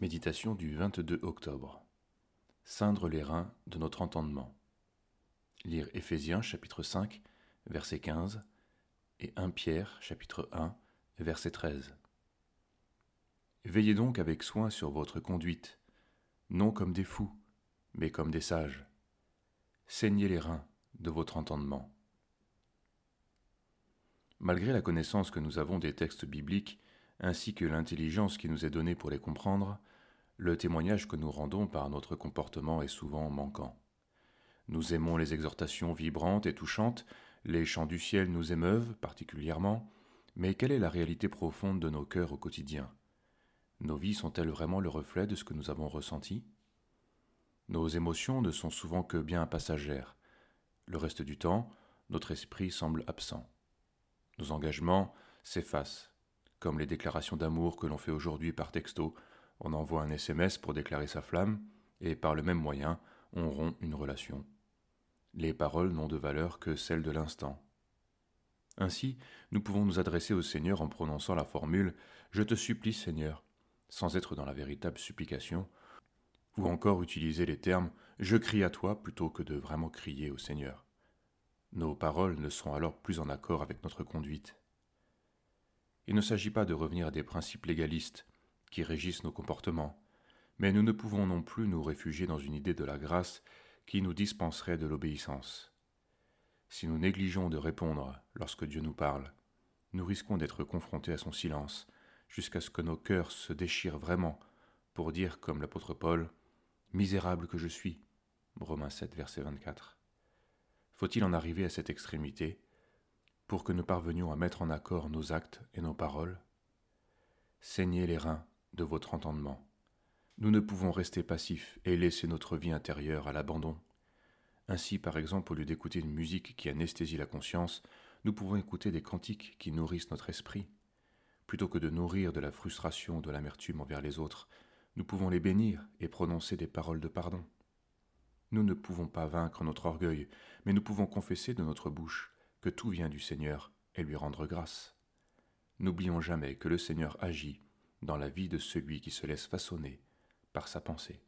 Méditation du 22 octobre. Ceindre les reins de notre entendement. Lire Éphésiens chapitre 5, verset 15 et 1 Pierre chapitre 1, verset 13. Veillez donc avec soin sur votre conduite, non comme des fous, mais comme des sages. Saignez les reins de votre entendement. Malgré la connaissance que nous avons des textes bibliques, ainsi que l'intelligence qui nous est donnée pour les comprendre, le témoignage que nous rendons par notre comportement est souvent manquant. Nous aimons les exhortations vibrantes et touchantes, les chants du ciel nous émeuvent particulièrement, mais quelle est la réalité profonde de nos cœurs au quotidien? Nos vies sont-elles vraiment le reflet de ce que nous avons ressenti? Nos émotions ne sont souvent que bien passagères. Le reste du temps, notre esprit semble absent. Nos engagements s'effacent, comme les déclarations d'amour que l'on fait aujourd'hui par texto, on envoie un SMS pour déclarer sa flamme, et par le même moyen, on rompt une relation. Les paroles n'ont de valeur que celles de l'instant. Ainsi, nous pouvons nous adresser au Seigneur en prononçant la formule Je te supplie, Seigneur, sans être dans la véritable supplication, ou encore utiliser les termes Je crie à toi plutôt que de vraiment crier au Seigneur. Nos paroles ne sont alors plus en accord avec notre conduite. Il ne s'agit pas de revenir à des principes légalistes qui régissent nos comportements, mais nous ne pouvons non plus nous réfugier dans une idée de la grâce qui nous dispenserait de l'obéissance. Si nous négligeons de répondre lorsque Dieu nous parle, nous risquons d'être confrontés à son silence, jusqu'à ce que nos cœurs se déchirent vraiment pour dire comme l'apôtre Paul, Misérable que je suis. Romains 7, verset 24. Faut-il en arriver à cette extrémité pour que nous parvenions à mettre en accord nos actes et nos paroles? Saignez les reins de votre entendement. Nous ne pouvons rester passifs et laisser notre vie intérieure à l'abandon. Ainsi, par exemple, au lieu d'écouter une musique qui anesthésie la conscience, nous pouvons écouter des cantiques qui nourrissent notre esprit. Plutôt que de nourrir de la frustration, de l'amertume envers les autres, nous pouvons les bénir et prononcer des paroles de pardon. Nous ne pouvons pas vaincre notre orgueil, mais nous pouvons confesser de notre bouche que tout vient du Seigneur et lui rendre grâce. N'oublions jamais que le Seigneur agit dans la vie de celui qui se laisse façonner par sa pensée.